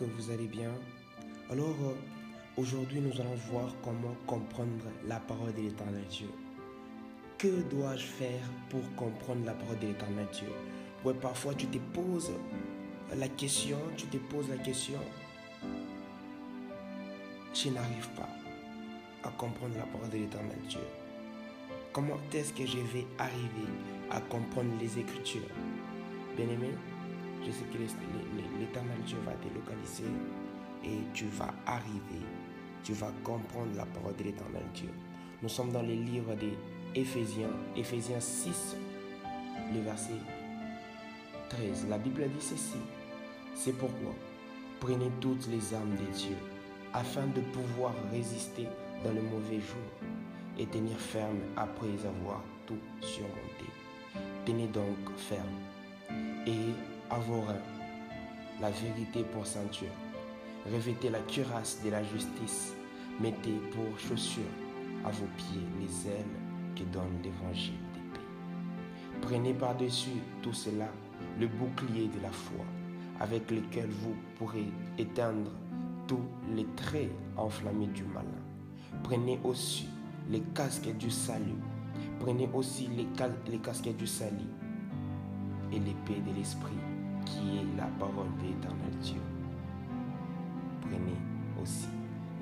que vous allez bien. Alors, euh, aujourd'hui, nous allons voir comment comprendre la parole de l'éternel Dieu. Que dois-je faire pour comprendre la parole de l'éternel Dieu? Ouais, parfois tu te poses la question, tu te poses la question, je n'arrive pas à comprendre la parole de l'éternel Dieu. Comment est-ce que je vais arriver à comprendre les Écritures? Bien-aimé, je sais que l'éternel Dieu va te localiser et tu vas arriver, tu vas comprendre la parole de l'éternel Dieu. Nous sommes dans le livre des Éphésiens, Éphésiens 6, le verset 13. La Bible dit ceci. C'est pourquoi prenez toutes les armes de Dieu afin de pouvoir résister dans le mauvais jour et tenir ferme après avoir tout surmonté. Tenez donc ferme et à vos reins la vérité pour ceinture. Revêtez la cuirasse de la justice. Mettez pour chaussures à vos pieds les ailes que donne l'évangile de paix. Prenez par-dessus tout cela le bouclier de la foi avec lequel vous pourrez éteindre tous les traits enflammés du malin. Prenez aussi les casques du salut. Prenez aussi les, les casques du salut et l'épée de l'esprit qui est la parole de l'éternel Dieu. Prenez aussi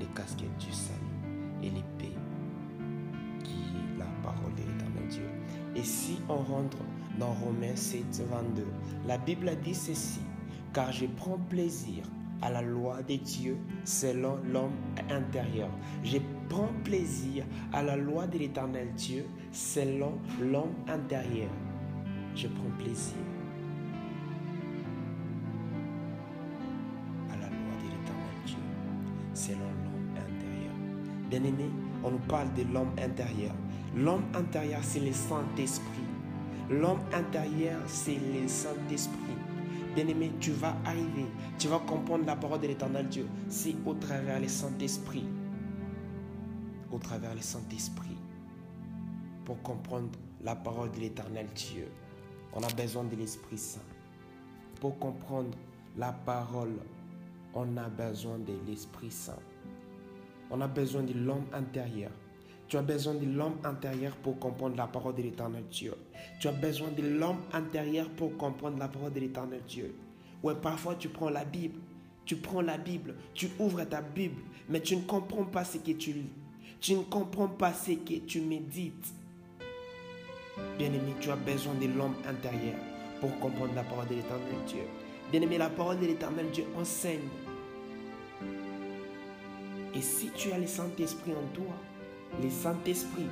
les casquettes du salut et l'épée qui est la parole de l'éternel Dieu. Et si on rentre dans Romains 7, 22, la Bible dit ceci, car je prends plaisir à la loi de Dieu selon l'homme intérieur. Je prends plaisir à la loi de l'éternel Dieu selon l'homme intérieur. Je prends plaisir Bien-aimé, on nous parle de l'homme intérieur. L'homme intérieur, c'est le Saint-Esprit. L'homme intérieur, c'est le Saint-Esprit. Bien-aimé, tu vas arriver, tu vas comprendre la parole de l'éternel Dieu. C'est au travers le Saint-Esprit. Au travers le Saint-Esprit. Pour comprendre la parole de l'éternel Dieu, on a besoin de l'Esprit Saint. Pour comprendre la parole on a besoin de l'Esprit Saint. On a besoin de l'homme intérieur. Tu as besoin de l'homme intérieur pour comprendre la parole de l'éternel Dieu. Tu as besoin de l'homme intérieur pour comprendre la parole de l'éternel Dieu. Ouais, parfois tu prends la Bible, tu prends la Bible, tu ouvres ta Bible, mais tu ne comprends pas ce que tu lis. Tu ne comprends pas ce que tu médites. Bien-aimé, tu as besoin de l'homme intérieur pour comprendre la parole de l'éternel Dieu. Bien-aimé, la parole de l'éternel Dieu enseigne. Et si tu as le Saint-Esprit en toi, le Saint-Esprit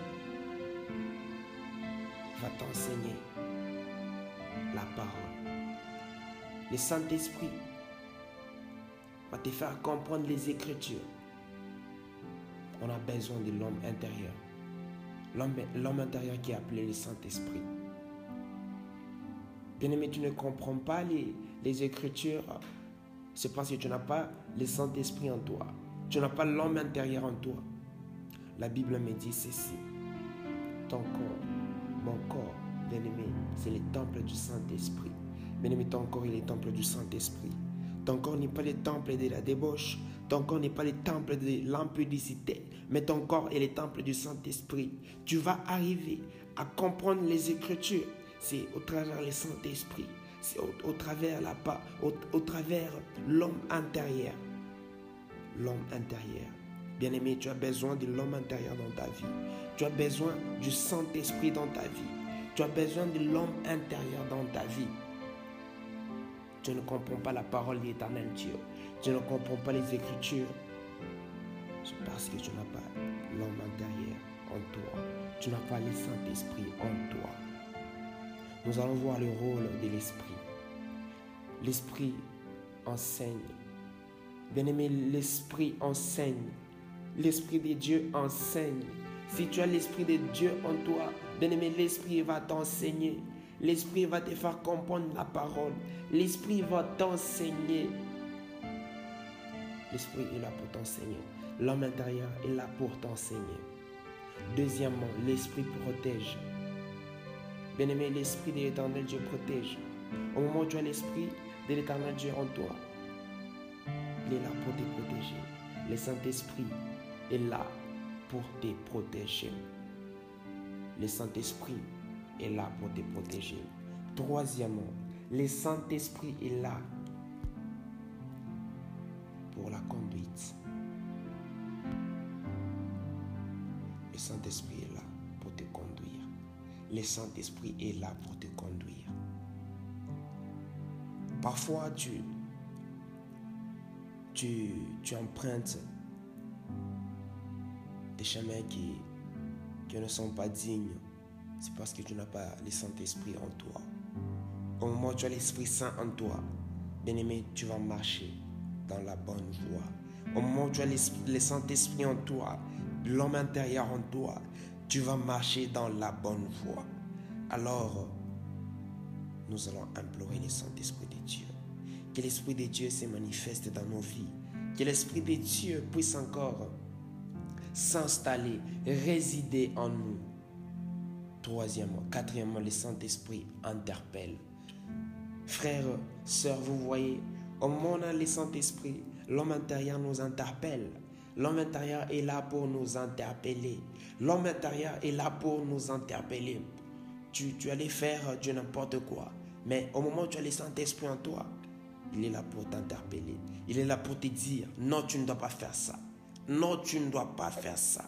va t'enseigner la parole. Le Saint-Esprit va te faire comprendre les Écritures. On a besoin de l'homme intérieur. L'homme intérieur qui est appelé le Saint-Esprit. Bien-aimé, tu ne comprends pas les, Écritures. C'est parce que tu n'as pas le Saint-Esprit en toi. Tu n'as pas l'homme intérieur en toi. La Bible me dit ceci. Ton corps, mon corps, bien-aimé, c'est le temple du Saint-Esprit. Bien-aimé, ton corps est le temple du Saint-Esprit. Ton corps n'est pas le temple de la débauche. Ton corps n'est pas le temple de l'impudicité. Mais ton corps est le temple du Saint-Esprit. Tu vas arriver à comprendre les Écritures. C'est au travers le Saint-Esprit. C'est au, au travers l'homme intérieur l'homme intérieur. Bien-aimé, tu as besoin de l'homme intérieur dans ta vie. Tu as besoin du Saint-Esprit dans ta vie. Tu as besoin de l'homme intérieur dans ta vie. Tu ne comprends pas la parole de l'éternel Dieu. Tu ne comprends pas les Écritures. C'est parce que tu n'as pas l'homme intérieur en toi. Tu n'as pas le Saint-Esprit en toi. Nous allons voir le rôle de l'Esprit. L'Esprit enseigne Bien-aimé, l'Esprit enseigne. L'Esprit de Dieu enseigne. Si tu as l'Esprit de Dieu en toi, bien-aimé, l'Esprit va t'enseigner. L'Esprit va te faire comprendre la parole. L'Esprit va t'enseigner. L'Esprit est là pour t'enseigner. L'homme intérieur est là pour t'enseigner. Deuxièmement, l'Esprit protège. Bien-aimé, l'Esprit de l'éternel Dieu protège. Au moment où tu as l'Esprit, de l'éternel Dieu en toi. Est là pour te protéger. Le Saint-Esprit est là pour te protéger. Le Saint-Esprit est là pour te protéger. Troisièmement, le Saint-Esprit est là pour la conduite. Le Saint-Esprit est là pour te conduire. Le Saint-Esprit est là pour te conduire. Parfois, tu, tu, empruntes des chemins qui, qui ne sont pas dignes. C'est parce que tu n'as pas le Saint-Esprit en toi. Au moment où tu as l'Esprit Saint en toi, bien-aimé, tu vas marcher dans la bonne voie. Au moment où tu as le Saint-Esprit en toi, l'homme intérieur en toi, tu vas marcher dans la bonne voie. Alors, nous allons implorer le Saint-Esprit de Dieu. Que l'Esprit de Dieu se manifeste dans nos vies. Que l'Esprit de Dieu puisse encore s'installer, résider en nous. Troisièmement, quatrièmement, le Saint-Esprit interpelle. Frères, sœurs, vous voyez, au moment où le Saint-Esprit, l'homme intérieur nous interpelle. L'homme intérieur est là pour nous interpeller. L'homme intérieur est là pour nous interpeller. Tu, tu allais faire du n'importe quoi. Mais au moment où tu as le Saint-Esprit en toi, il est là pour t'interpeller. Il est là pour te dire, non, tu ne dois pas faire ça. Non, tu ne dois pas faire ça.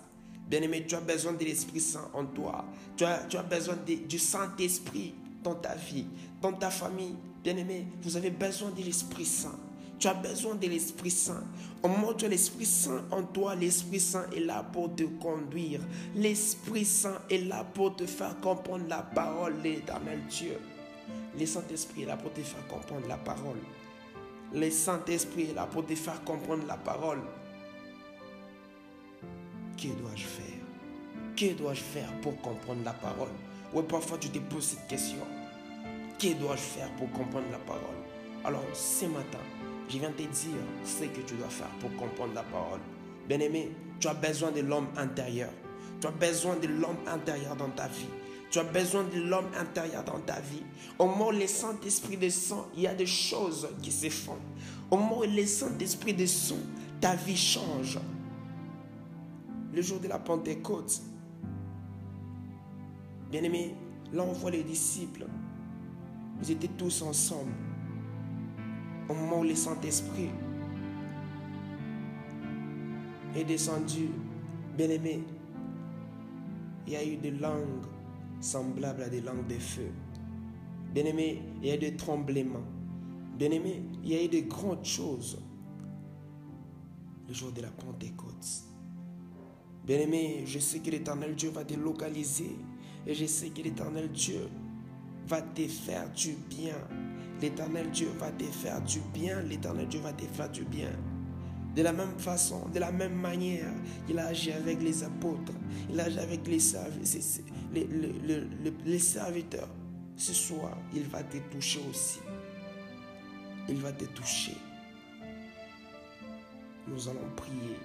Bien-aimé, tu as besoin de l'Esprit Saint en toi. Tu as, besoin du Saint-Esprit dans ta vie, dans ta famille. Bien-aimé, vous avez besoin de l'Esprit Saint. Tu as besoin de l'Esprit Saint. Au moment où l'Esprit Saint en toi, l'Esprit Saint est là pour te conduire. L'Esprit Saint est là pour te faire comprendre la parole de l'éternel Dieu. Le Saint-Esprit est là pour te faire comprendre la parole. Le Saint-Esprit est là pour te faire comprendre la parole. Que dois-je faire? Que dois-je faire pour comprendre la parole? Oui, parfois tu te poses cette question. Que dois-je faire pour comprendre la parole? Alors, ce matin, je viens te dire ce que tu dois faire pour comprendre la parole. Bien-aimé, tu as besoin de l'homme intérieur. Tu as besoin de l'homme intérieur dans ta vie. Tu as besoin de l'homme intérieur dans ta vie. Au moment où le Saint-Esprit descend, il y a des choses qui se font. Au moment où le Saint-Esprit descend, ta vie change. Le jour de la Pentecôte, bien aimé, là on voit les disciples. Ils étaient tous ensemble. Au moment où le Saint-Esprit est descendu, bien aimé, il y a eu des langues semblables à des langues de feu. Bien aimé, il y a eu des tremblements. Bien aimé, il y a eu de grandes choses le jour de la Pentecôte. Bien aimé, je sais que l'éternel Dieu va te localiser et je sais que l'éternel Dieu va te faire du bien. L'éternel Dieu va te faire du bien. L'éternel Dieu va te faire du bien. De la même façon, de la même manière, il a agi avec les apôtres, il a agi avec les, les, serviteurs. Ce soir, il va te toucher aussi. Il va te toucher. Nous allons prier.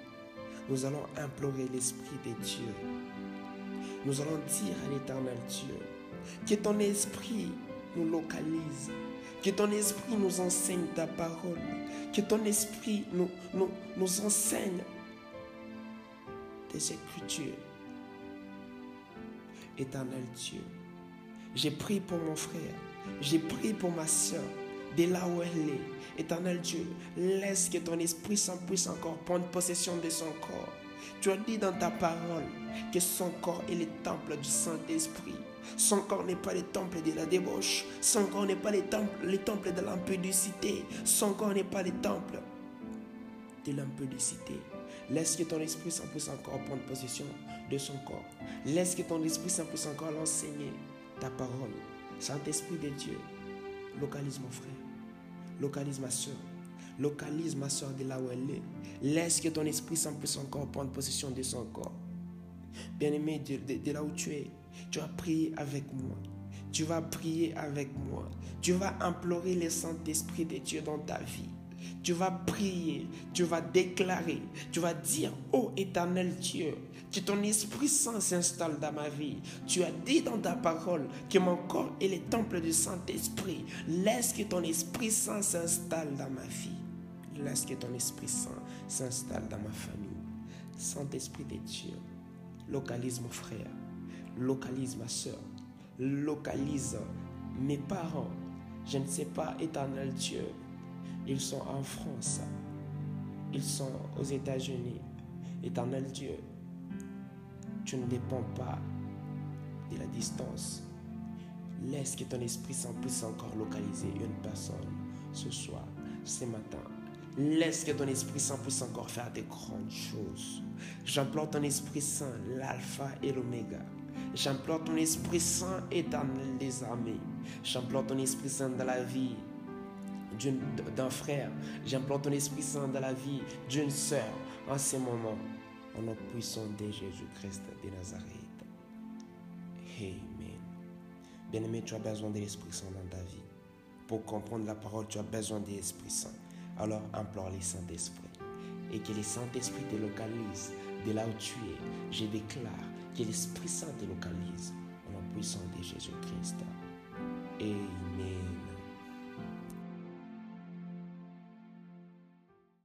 Nous allons implorer l'Esprit de Dieu. Nous allons dire à l'éternel Dieu que ton esprit nous localise, que ton esprit nous enseigne ta parole, que ton esprit nous, nous, nous enseigne tes écritures. Éternel Dieu, j'ai prié pour mon frère, j'ai prié pour ma soeur, de là où elle est. Éternel Dieu, laisse que ton Esprit Saint puisse encore prendre possession de son corps. Tu as dit dans ta parole que son corps est le temple du Saint-Esprit. Son corps n'est pas le temple de la débauche. Son corps n'est pas le temple, le temple de l'impudicité. Son corps n'est pas le temple de l'impudicité. Laisse que ton Esprit Saint puisse encore prendre possession de son corps. Laisse que ton Esprit Saint puisse encore l'enseigner ta parole. Saint-Esprit de Dieu, localise mon frère, localise ma soeur, localise ma soeur de là où elle est. Laisse que ton Esprit Saint puisse encore prendre possession de son corps. Bien-aimé, de, là où tu es, tu vas prier avec moi. Tu vas prier avec moi. Tu vas implorer le Saint-Esprit de Dieu dans ta vie. Tu vas prier, tu vas déclarer, tu vas dire, ô éternel Dieu, que ton Esprit Saint s'installe dans ma vie. Tu as dit dans ta parole que mon corps est le temple du Saint-Esprit. Laisse que ton Esprit Saint s'installe dans ma vie. Laisse que ton Esprit Saint s'installe dans ma famille. Saint-Esprit de Dieu, localise mon frère, localise ma soeur, localise mes parents. Je ne sais pas, éternel Dieu, ils sont en France, ils sont aux États-Unis. Éternel Dieu, tu ne dépends pas de la distance. Laisse que ton Esprit Saint puisse encore localiser une personne ce soir, ce matin. Laisse que ton Esprit Saint puisse encore faire des grandes choses. J'implore ton Esprit Saint, l'alpha et l'oméga. J'implore ton Esprit Saint éternel des armées. J'implore ton Esprit Saint dans la vie d'un frère. J'implore ton Esprit Saint dans la vie d'une sœur en ce moment. Au nom puissant de Jésus-Christ de Nazareth. Amen. Bien-aimé, tu as besoin de l'Esprit Saint dans ta vie. Pour comprendre la parole, tu as besoin de l'Esprit Saint. Alors implore le Saint-Esprit. Et que le Saint-Esprit te localise de là où tu es. Je déclare que l'Esprit Saint te localise. Au nom puissant de Jésus-Christ. Amen.